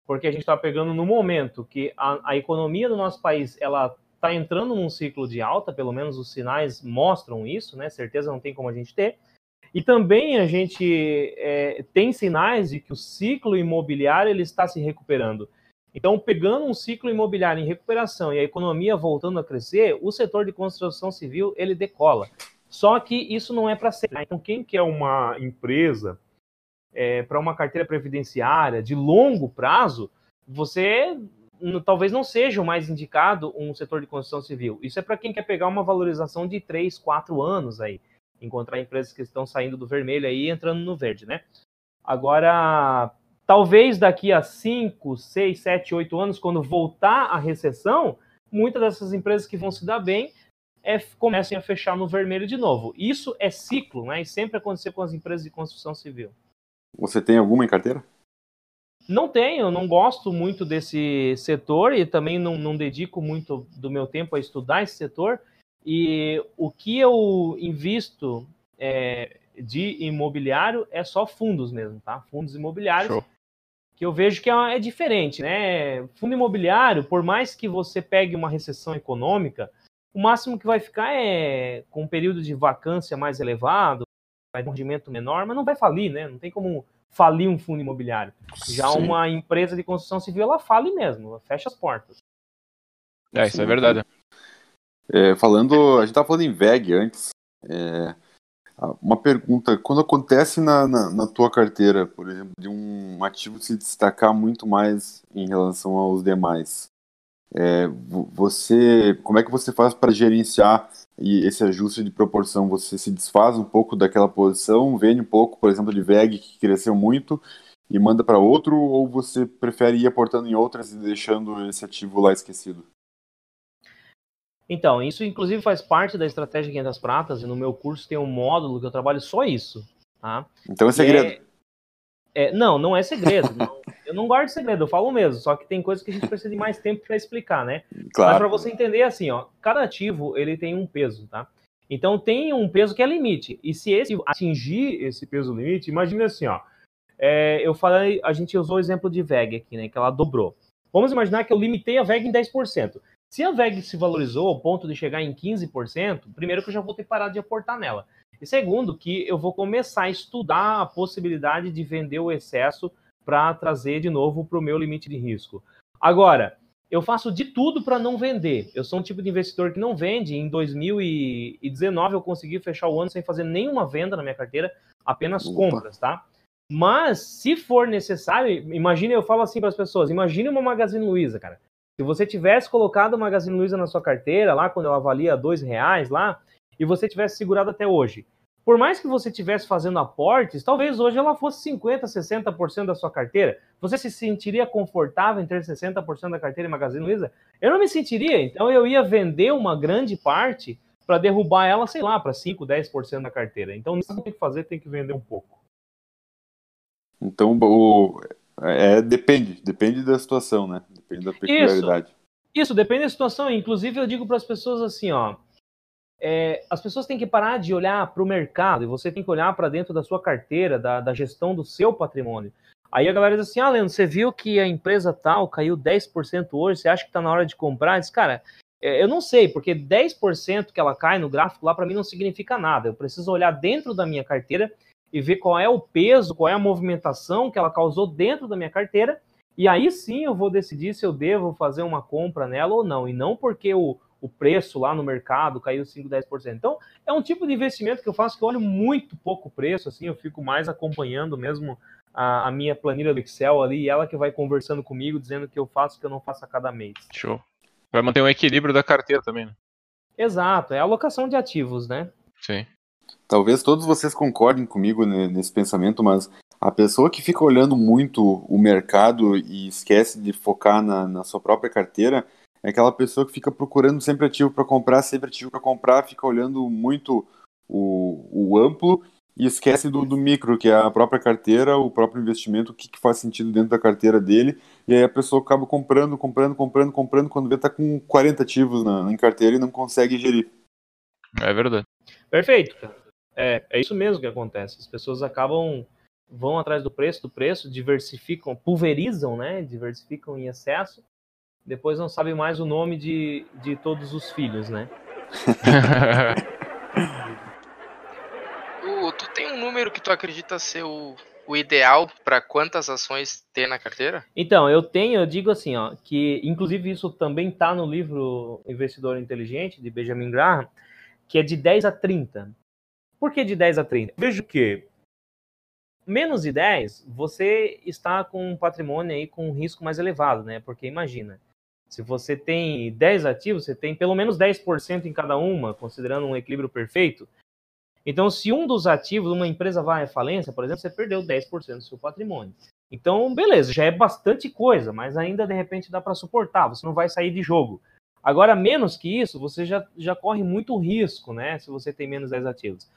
porque a gente está pegando no momento que a, a, economia do nosso país ela está entrando num ciclo de alta, pelo menos os sinais mostram isso, né? Certeza não tem como a gente ter. E também a gente é, tem sinais de que o ciclo imobiliário ele está se recuperando. Então, pegando um ciclo imobiliário em recuperação e a economia voltando a crescer, o setor de construção civil ele decola. Só que isso não é para ser. Então, quem quer uma empresa é, para uma carteira previdenciária de longo prazo, você talvez não seja o mais indicado um setor de construção civil. Isso é para quem quer pegar uma valorização de 3, 4 anos aí. Encontrar empresas que estão saindo do vermelho aí e entrando no verde, né? Agora, talvez daqui a 5, 6, 7, 8 anos, quando voltar a recessão, muitas dessas empresas que vão se dar bem é, comecem a fechar no vermelho de novo. Isso é ciclo, né? E sempre acontecer com as empresas de construção civil. Você tem alguma em carteira? Não tenho, não gosto muito desse setor e também não, não dedico muito do meu tempo a estudar esse setor. E o que eu invisto é, de imobiliário é só fundos mesmo, tá? Fundos imobiliários. Show. Que eu vejo que é, é diferente, né? Fundo imobiliário, por mais que você pegue uma recessão econômica, o máximo que vai ficar é com um período de vacância mais elevado, vai ter um rendimento menor, mas não vai falir, né? Não tem como falir um fundo imobiliário. Já Sim. uma empresa de construção civil, ela fale mesmo, ela fecha as portas. É, isso é verdade. É, falando, a gente estava falando em VEG antes. É, uma pergunta, quando acontece na, na, na, tua carteira, por exemplo, de um ativo se destacar muito mais em relação aos demais, é, você, como é que você faz para gerenciar esse ajuste de proporção? Você se desfaz um pouco daquela posição, vende um pouco, por exemplo, de VEG que cresceu muito e manda para outro, ou você prefere ir aportando em outras e deixando esse ativo lá esquecido? Então, isso inclusive faz parte da estratégia 500 pratas e no meu curso tem um módulo que eu trabalho só isso, tá? Então é segredo. É, é, não, não é segredo. Não, eu não guardo segredo, eu falo mesmo. Só que tem coisas que a gente precisa de mais tempo para explicar, né? Claro. Mas para você entender, assim, ó, cada ativo ele tem um peso, tá? Então tem um peso que é limite. E se esse atingir esse peso limite, imagine assim, ó. É, eu falei, a gente usou o exemplo de VEG aqui, né? Que ela dobrou. Vamos imaginar que eu limitei a VEG em 10%. Se a VEG se valorizou ao ponto de chegar em 15%, primeiro que eu já vou ter parado de aportar nela. E segundo, que eu vou começar a estudar a possibilidade de vender o excesso para trazer de novo para o meu limite de risco. Agora, eu faço de tudo para não vender. Eu sou um tipo de investidor que não vende. Em 2019 eu consegui fechar o ano sem fazer nenhuma venda na minha carteira, apenas Opa. compras, tá? Mas se for necessário, imagine, eu falo assim para as pessoas, imagine uma Magazine Luiza, cara. Se você tivesse colocado uma Magazine Luiza na sua carteira, lá quando ela valia dois reais, lá, e você tivesse segurado até hoje. Por mais que você estivesse fazendo aportes, talvez hoje ela fosse 50%, 60% da sua carteira. Você se sentiria confortável em ter 60% da carteira em Magazine Luiza? Eu não me sentiria, então eu ia vender uma grande parte para derrubar ela, sei lá, para 5, 10% da carteira. Então, isso tem que fazer, tem que vender um pouco. Então, o, é, depende, depende da situação, né? Depende da peculiaridade. Isso, isso depende da situação. Inclusive, eu digo para as pessoas assim, ó, é, as pessoas têm que parar de olhar para o mercado e você tem que olhar para dentro da sua carteira, da, da, gestão do seu patrimônio. Aí a galera diz assim: ah, Leandro, você viu que a empresa tal caiu 10% hoje, você acha que está na hora de comprar? Diz, cara, é, eu não sei, porque 10% que ela cai no gráfico lá para mim não significa nada. Eu preciso olhar dentro da minha carteira e ver qual é o peso, qual é a movimentação que ela causou dentro da minha carteira. E aí sim eu vou decidir se eu devo fazer uma compra nela ou não. E não porque o, o preço lá no mercado caiu 5, 10%. Então, é um tipo de investimento que eu faço que eu olho muito pouco preço, assim, eu fico mais acompanhando mesmo a, a minha planilha do Excel ali, e ela que vai conversando comigo, dizendo que eu faço que eu não faço a cada mês. Show. Vai manter um equilíbrio da carteira também, né? Exato, é a alocação de ativos, né? Sim. Talvez todos vocês concordem comigo nesse pensamento, mas a pessoa que fica olhando muito o mercado e esquece de focar na, na sua própria carteira, é aquela pessoa que fica procurando sempre ativo para comprar, sempre ativo para comprar, fica olhando muito o, o amplo e esquece do, do, micro, que é a própria carteira, o próprio investimento, o que, que, faz sentido dentro da carteira dele, e aí a pessoa acaba comprando, comprando, comprando, comprando, quando vê tá com 40 ativos na, em carteira e não consegue gerir. É verdade. Perfeito, É, é isso mesmo que acontece. As pessoas acabam vão atrás do preço, do preço, diversificam, pulverizam, né? Diversificam em excesso. Depois não sabem mais o nome de, de todos os filhos, né? [LAUGHS] tu, tu tem um número que tu acredita ser o, o ideal para quantas ações ter na carteira? Então, eu tenho, eu digo assim, ó, que inclusive isso também está no livro Investidor Inteligente, de Benjamin Graham, que é de 10 a 30. Por que de 10 a 30? Vejo que menos de 10, você está com um patrimônio aí com um risco mais elevado, né? Porque imagina, se você tem 10 ativos, você tem pelo menos 10% em cada uma, considerando um equilíbrio perfeito. Então, se um dos ativos, uma empresa vai à falência, por exemplo, você perdeu 10% do seu patrimônio. Então, beleza, já é bastante coisa, mas ainda de repente dá para suportar, você não vai sair de jogo. Agora, menos que isso, você já, já corre muito risco, né? Se você tem menos 10 ativos.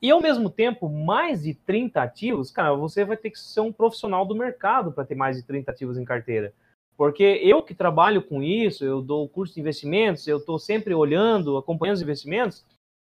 E ao mesmo tempo, mais de 30 ativos, cara, você vai ter que ser um profissional do mercado para ter mais de 30 ativos em carteira. Porque eu que trabalho com isso, eu dou curso de investimentos, eu estou sempre olhando, acompanhando os investimentos,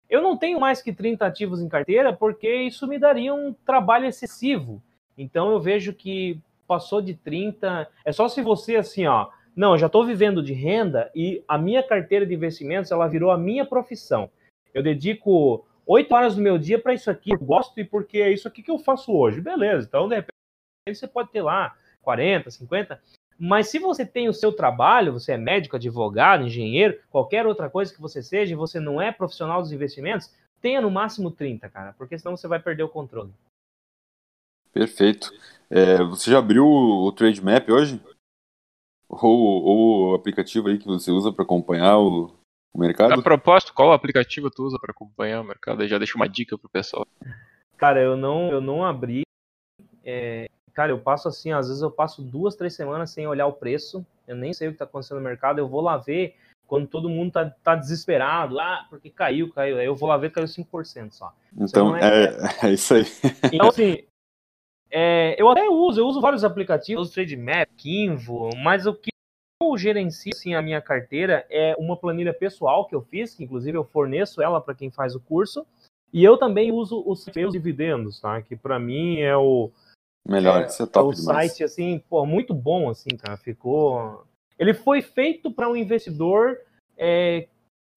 eu não tenho mais que 30 ativos em carteira porque isso me daria um trabalho excessivo. Então eu vejo que passou de 30, é só se você assim, ó, não, já estou vivendo de renda e a minha carteira de investimentos ela virou a minha profissão. Eu dedico oito horas do meu dia para isso aqui, eu gosto e porque é isso aqui que eu faço hoje. Beleza, então de repente você pode ter lá 40, 50. Mas se você tem o seu trabalho, você é médico, advogado, engenheiro, qualquer outra coisa que você seja, e você não é profissional dos investimentos, tenha no máximo 30, cara, porque senão você vai perder o controle. Perfeito. É, você já abriu o Trade Map hoje? Ou, ou o aplicativo aí que você usa para acompanhar o, o mercado? A propósito, qual aplicativo tu usa para acompanhar o mercado? Eu já deixa uma dica pro pessoal. Cara, eu não, eu não abri. É, cara, eu passo assim, às vezes eu passo duas, três semanas sem olhar o preço. Eu nem sei o que está acontecendo no mercado. Eu vou lá ver quando todo mundo tá, tá desesperado, ah, porque caiu, caiu. Aí eu vou lá ver, caiu 5% só. Então, é, é, [LAUGHS] é, isso aí. Então, assim, é, eu até uso, eu uso vários aplicativos, Trade Map, Kinvo, mas o que eu gerencio assim, a minha carteira é uma planilha pessoal que eu fiz, que inclusive eu forneço ela para quem faz o curso, e eu também uso os meus dividendos, tá? Que para mim é o melhor, é, isso é top é o demais. site assim, pô, muito bom assim, cara. Ficou ele foi feito para um investidor é,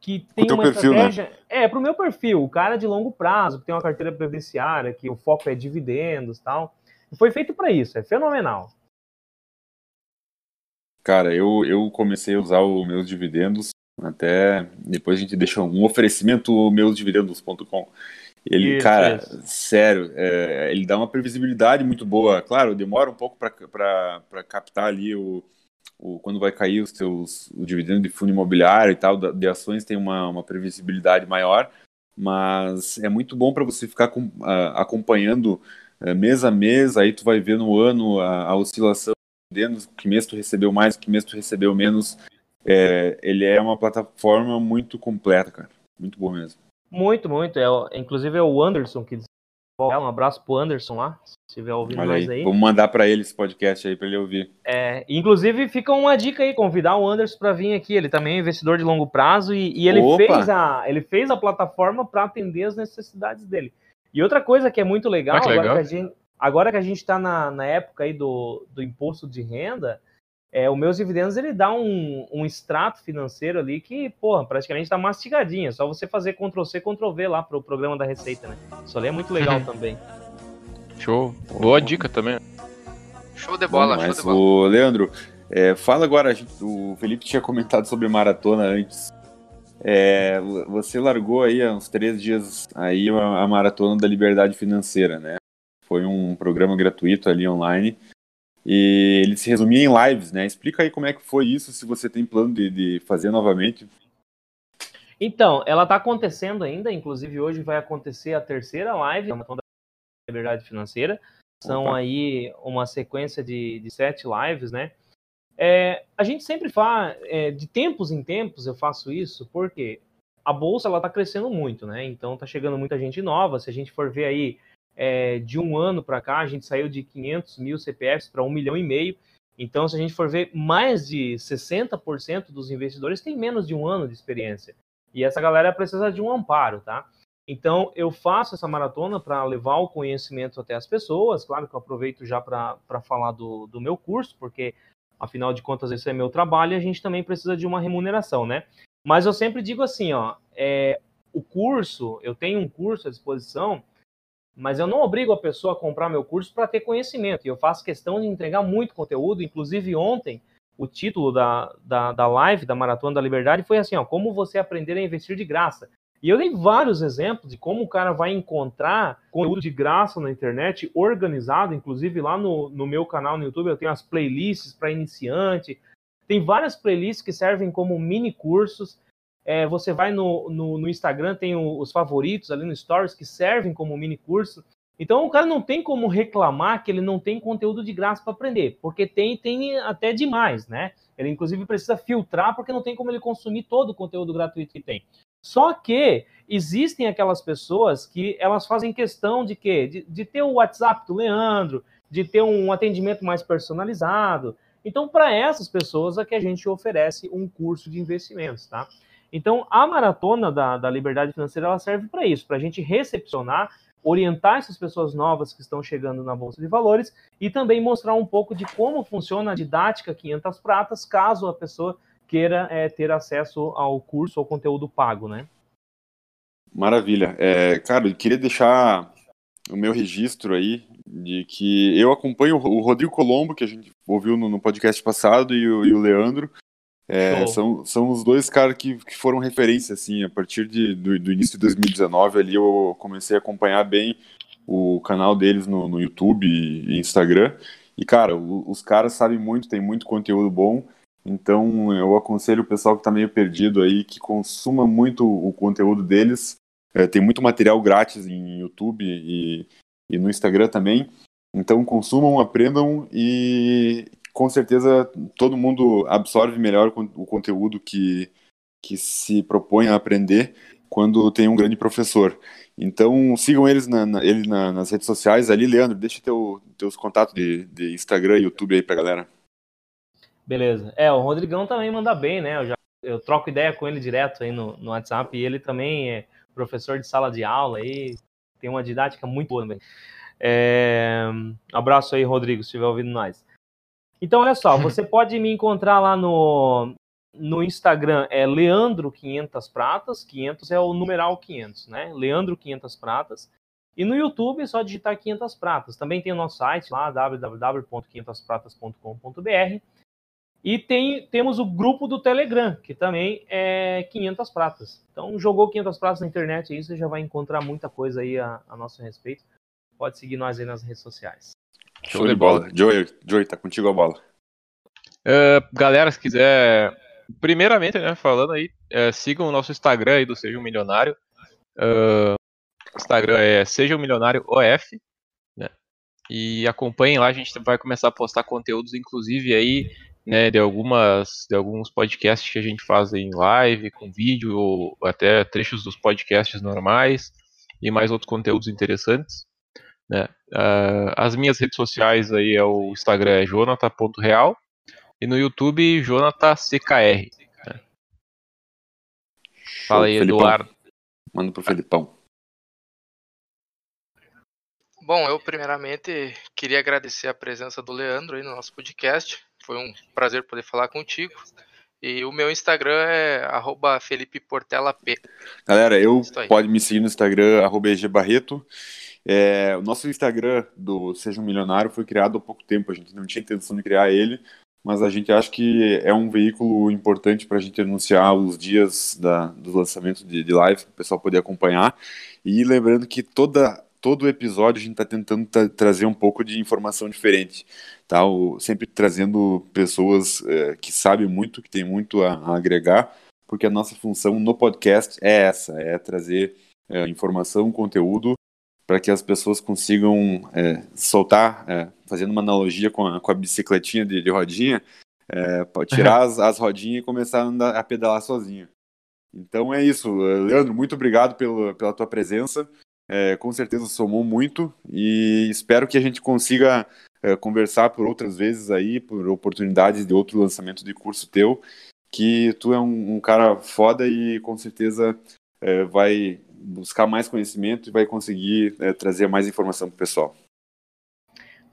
que tem uma perfil, né? estratégia. Né? É, para o meu perfil, o cara de longo prazo, que tem uma carteira previdenciária, que o foco é dividendos tal. Foi feito para isso, é fenomenal. Cara, eu, eu comecei a usar os meus dividendos, até depois a gente deixa um oferecimento meusdividendos.com. Ele, isso, cara, isso. sério, é, ele dá uma previsibilidade muito boa. Claro, demora um pouco para captar ali o, o, quando vai cair os seus o dividendo de fundo imobiliário e tal, de ações tem uma, uma previsibilidade maior, mas é muito bom para você ficar com, uh, acompanhando uh, mês a mês, aí tu vai ver no ano a, a oscilação dividendos, que mês tu recebeu mais, que mês tu recebeu menos. É, ele é uma plataforma muito completa, cara. Muito bom mesmo. Muito, muito. É, inclusive é o Anderson que um abraço pro Anderson lá, se estiver ouvindo Olha mais aí. aí. Vamos mandar para ele esse podcast aí para ele ouvir. É, inclusive fica uma dica aí, convidar o Anderson para vir aqui. Ele também é investidor de longo prazo e, e ele fez a ele fez a plataforma para atender as necessidades dele. E outra coisa que é muito legal, ah, que legal. agora que a gente Agora que a gente está na, na época aí do, do imposto de renda, é, o meus dividendos ele dá um, um extrato financeiro ali que, porra, praticamente está mastigadinho. É só você fazer Ctrl C, Ctrl V lá para o programa da Receita, né? Isso ali é muito legal [LAUGHS] também. Show. Boa dica também. Show de bola, mas show de bola. O Leandro, é, fala agora, gente, o Felipe tinha comentado sobre maratona antes. É, você largou aí há uns três dias aí a, a maratona da liberdade financeira, né? Foi um programa gratuito ali online. E ele se resumia em lives, né? Explica aí como é que foi isso, se você tem plano de, de fazer novamente. Então, ela está acontecendo ainda, inclusive hoje vai acontecer a terceira live da Liberdade Financeira. São Opa. aí uma sequência de, de sete lives, né? É, a gente sempre faz, é, de tempos em tempos eu faço isso, porque a bolsa ela está crescendo muito, né? Então está chegando muita gente nova. Se a gente for ver aí é, de um ano para cá, a gente saiu de 500 mil CPFs para um milhão e meio. Então, se a gente for ver, mais de 60% dos investidores têm menos de um ano de experiência. E essa galera precisa de um amparo, tá? Então, eu faço essa maratona para levar o conhecimento até as pessoas. Claro que eu aproveito já para falar do, do meu curso, porque, afinal de contas, esse é meu trabalho e a gente também precisa de uma remuneração, né? Mas eu sempre digo assim, ó, é, o curso, eu tenho um curso à disposição, mas eu não obrigo a pessoa a comprar meu curso para ter conhecimento. E eu faço questão de entregar muito conteúdo. Inclusive, ontem, o título da, da, da live da Maratona da Liberdade foi assim: ó, como você aprender a investir de graça. E eu dei vários exemplos de como o cara vai encontrar conteúdo de graça na internet, organizado, inclusive lá no, no meu canal no YouTube eu tenho as playlists para iniciante, tem várias playlists que servem como mini cursos. É, você vai no, no, no Instagram, tem o, os favoritos ali no Stories que servem como mini curso. Então o cara não tem como reclamar que ele não tem conteúdo de graça para aprender, porque tem, tem até demais, né? Ele inclusive precisa filtrar porque não tem como ele consumir todo o conteúdo gratuito que tem. Só que existem aquelas pessoas que elas fazem questão de quê? De, de ter o WhatsApp do Leandro, de ter um atendimento mais personalizado. Então, para essas pessoas é que a gente oferece um curso de investimentos, tá? Então, a maratona da, da liberdade financeira ela serve para isso, para a gente recepcionar, orientar essas pessoas novas que estão chegando na Bolsa de Valores e também mostrar um pouco de como funciona a didática 500 pratas, caso a pessoa queira é, ter acesso ao curso ou conteúdo pago, né? Maravilha. É, cara, eu queria deixar o meu registro aí de que eu acompanho o Rodrigo Colombo, que a gente ouviu no, no podcast passado, e o, e o Leandro. É, são, são os dois caras que, que foram referência, assim, a partir de, do, do, início de 2019 ali eu comecei a acompanhar bem o canal deles no, no YouTube e Instagram. E, cara, o, os caras sabem muito, tem muito conteúdo bom. Então eu aconselho o pessoal que está meio perdido aí que consuma muito o conteúdo deles. É, tem muito material grátis em YouTube e, e no Instagram também. Então consumam, aprendam e com certeza todo mundo absorve melhor o conteúdo que, que se propõe a aprender quando tem um grande professor. Então sigam eles na, na ele na, nas redes sociais ali. Leandro, deixa teu, teus contatos de, de Instagram e YouTube aí pra galera. Beleza. É, o Rodrigão também manda bem, né? Eu, já, eu troco ideia com ele direto aí no, no WhatsApp e ele também é professor de sala de aula aí, tem uma didática muito boa também. É, abraço aí, Rodrigo, se estiver ouvindo nós. Então, olha só, [LAUGHS] você pode me encontrar lá no, no Instagram, é Leandro 500 Pratas, 500 é o numeral 500, né? Leandro 500 Pratas. E no YouTube é só digitar 500 Pratas. Também tem o nosso site lá, www.500pratas.com.br. E tem, temos o grupo do Telegram, que também é 500 pratas. Então, jogou 500 pratas na internet aí, você já vai encontrar muita coisa aí a, a nosso respeito. Pode seguir nós aí nas redes sociais. Show de bola. Joey, Joey tá contigo a bola. Uh, galera, se quiser. Primeiramente, né, falando aí, é, sigam o nosso Instagram aí do Seja um Milionário. Uh, Instagram é Seja um Milionário OF. Né, e acompanhem lá, a gente vai começar a postar conteúdos, inclusive aí né, de algumas de alguns podcasts que a gente faz em live, com vídeo, ou até trechos dos podcasts normais e mais outros conteúdos interessantes. Né. Uh, as minhas redes sociais aí é o Instagram é jonathan.real e no YouTube jonathackr. Né. Fala aí, Felipão. Eduardo. Manda pro Felipão. Bom, eu primeiramente queria agradecer a presença do Leandro aí no nosso podcast. Foi um prazer poder falar contigo. E o meu Instagram é @felipeportelap. Galera, eu pode me seguir no Instagram @egbarreto. É, o nosso Instagram do Seja um Milionário foi criado há pouco tempo. A gente não tinha intenção de criar ele, mas a gente acha que é um veículo importante para a gente anunciar os dias da, dos lançamentos de, de live, para o pessoal poder acompanhar. E lembrando que toda todo episódio a gente está tentando tra trazer um pouco de informação diferente, tá? O, sempre trazendo pessoas é, que sabem muito, que têm muito a, a, agregar, porque a nossa função no podcast é essa, é trazer é, informação, conteúdo, para que as pessoas consigam é, soltar, é, fazendo uma analogia com a, com a bicicletinha de, de rodinha, é, tirar as, as rodinhas e começar a, andar, a pedalar sozinho. Então é isso, Leandro, muito obrigado pelo, pela tua presença é, com certeza somou muito e espero que a gente consiga é, conversar por outras vezes aí, por oportunidades de outro lançamento de curso teu, que tu é um, um cara foda e com certeza é, vai buscar mais conhecimento e vai conseguir é, trazer mais informação para o pessoal.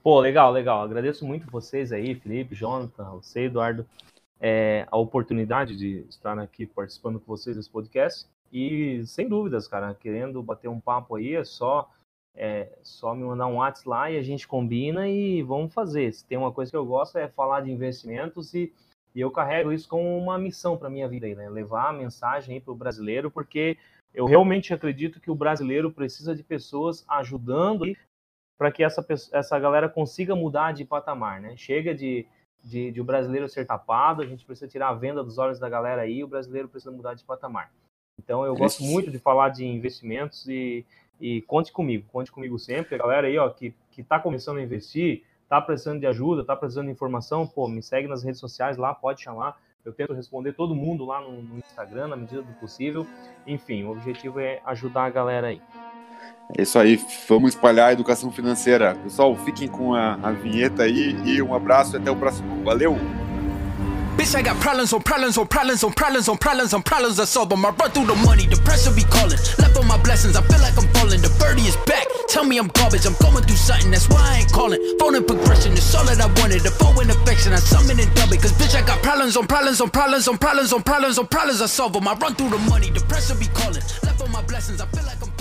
Pô, legal, legal. Agradeço muito vocês aí, Felipe, Jonathan, você, Eduardo, é, a oportunidade de estar aqui participando com vocês desse podcast. E sem dúvidas, cara, querendo bater um papo aí, é só é só me mandar um WhatsApp lá e a gente combina e vamos fazer. Se tem uma coisa que eu gosto é falar de investimentos e, e eu carrego isso como uma missão para minha vida aí, né? Levar a mensagem para o brasileiro, porque eu realmente acredito que o brasileiro precisa de pessoas ajudando para que essa, essa galera consiga mudar de patamar, né? Chega de, de, de, o brasileiro ser tapado, a gente precisa tirar a venda dos olhos da galera aí, o brasileiro precisa mudar de patamar. Então eu gosto muito de falar de investimentos e, e conte comigo, conte comigo sempre. A galera aí, ó, que, que tá começando a investir, tá precisando de ajuda, tá precisando de informação, pô, me segue nas redes sociais lá, pode chamar. Eu tento responder todo mundo lá no, no Instagram, na medida do possível. Enfim, o objetivo é ajudar a galera aí. É isso aí, vamos espalhar a educação financeira. Pessoal, fiquem com a, a vinheta aí e um abraço e até o próximo. Valeu! Bitch, I got problems on problems on problems on problems on problems on problems I solve them. I run through the money, the pressure be calling. Left on my blessings, I feel like I'm falling. The birdie is back. Tell me I'm garbage, I'm going through something, that's why I ain't calling. Phone and progression is all that I wanted. The phone and affection, I summon and dub it. Cause bitch, I got problems on problems on problems on problems on problems on problems I solve them. I run through the money, the pressure be calling. Left on my blessings, I feel like I'm